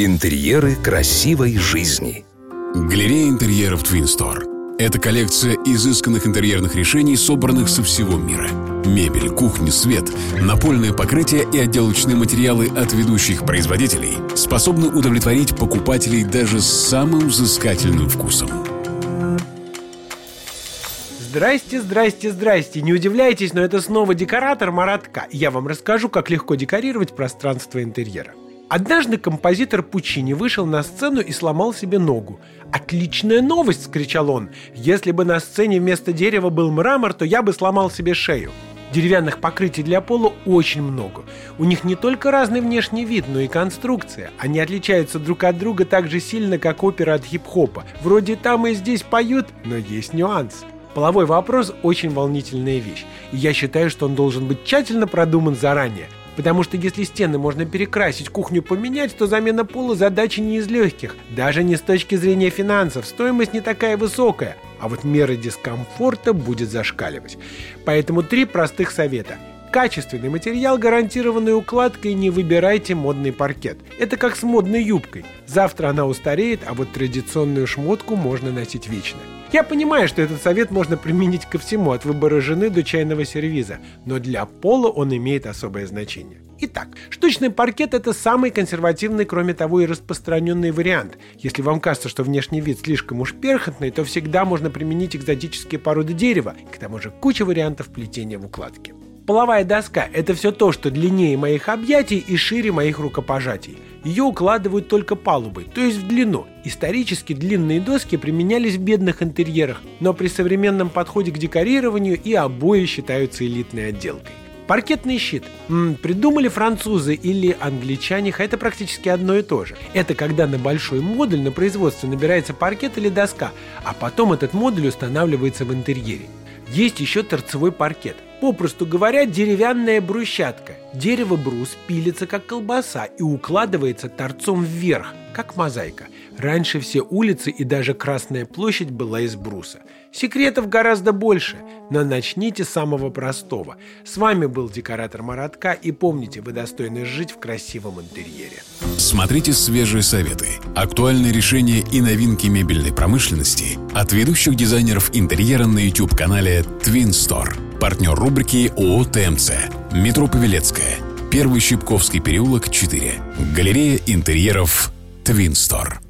Интерьеры красивой жизни. Галерея интерьеров Twin Store. Это коллекция изысканных интерьерных решений, собранных со всего мира. Мебель, кухня, свет, напольное покрытие и отделочные материалы от ведущих производителей способны удовлетворить покупателей даже с самым взыскательным вкусом. Здрасте, здрасте, здрасте. Не удивляйтесь, но это снова декоратор Маратка. Я вам расскажу, как легко декорировать пространство интерьера. Однажды композитор Пучини вышел на сцену и сломал себе ногу. «Отличная новость!» – скричал он. «Если бы на сцене вместо дерева был мрамор, то я бы сломал себе шею». Деревянных покрытий для пола очень много. У них не только разный внешний вид, но и конструкция. Они отличаются друг от друга так же сильно, как опера от хип-хопа. Вроде там и здесь поют, но есть нюанс. Половой вопрос – очень волнительная вещь. И я считаю, что он должен быть тщательно продуман заранее. Потому что если стены можно перекрасить, кухню поменять, то замена пола задача не из легких. Даже не с точки зрения финансов. Стоимость не такая высокая. А вот мера дискомфорта будет зашкаливать. Поэтому три простых совета. Качественный материал, гарантированной укладкой, не выбирайте модный паркет. Это как с модной юбкой. Завтра она устареет, а вот традиционную шмотку можно носить вечно. Я понимаю, что этот совет можно применить ко всему, от выбора жены до чайного сервиза, но для пола он имеет особое значение. Итак, штучный паркет – это самый консервативный, кроме того, и распространенный вариант. Если вам кажется, что внешний вид слишком уж перхотный, то всегда можно применить экзотические породы дерева, к тому же куча вариантов плетения в укладке. Половая доска – это все то, что длиннее моих объятий и шире моих рукопожатий. Ее укладывают только палубой, то есть в длину. Исторически длинные доски применялись в бедных интерьерах, но при современном подходе к декорированию и обои считаются элитной отделкой. Паркетный щит. М, придумали французы или англичане, это практически одно и то же. Это когда на большой модуль на производстве набирается паркет или доска, а потом этот модуль устанавливается в интерьере. Есть еще торцевой паркет. Попросту говоря, деревянная брусчатка. Дерево-брус пилится как колбаса и укладывается торцом вверх, как мозаика. Раньше все улицы и даже Красная площадь была из бруса. Секретов гораздо больше, но начните с самого простого. С вами был декоратор Маратка и помните, вы достойны жить в красивом интерьере. Смотрите свежие советы, актуальные решения и новинки мебельной промышленности от ведущих дизайнеров интерьера на YouTube-канале Twin Store. Партнер рубрики ООО «ТМЦ». Метро Павелецкая. Первый Щипковский переулок, 4. Галерея интерьеров Store.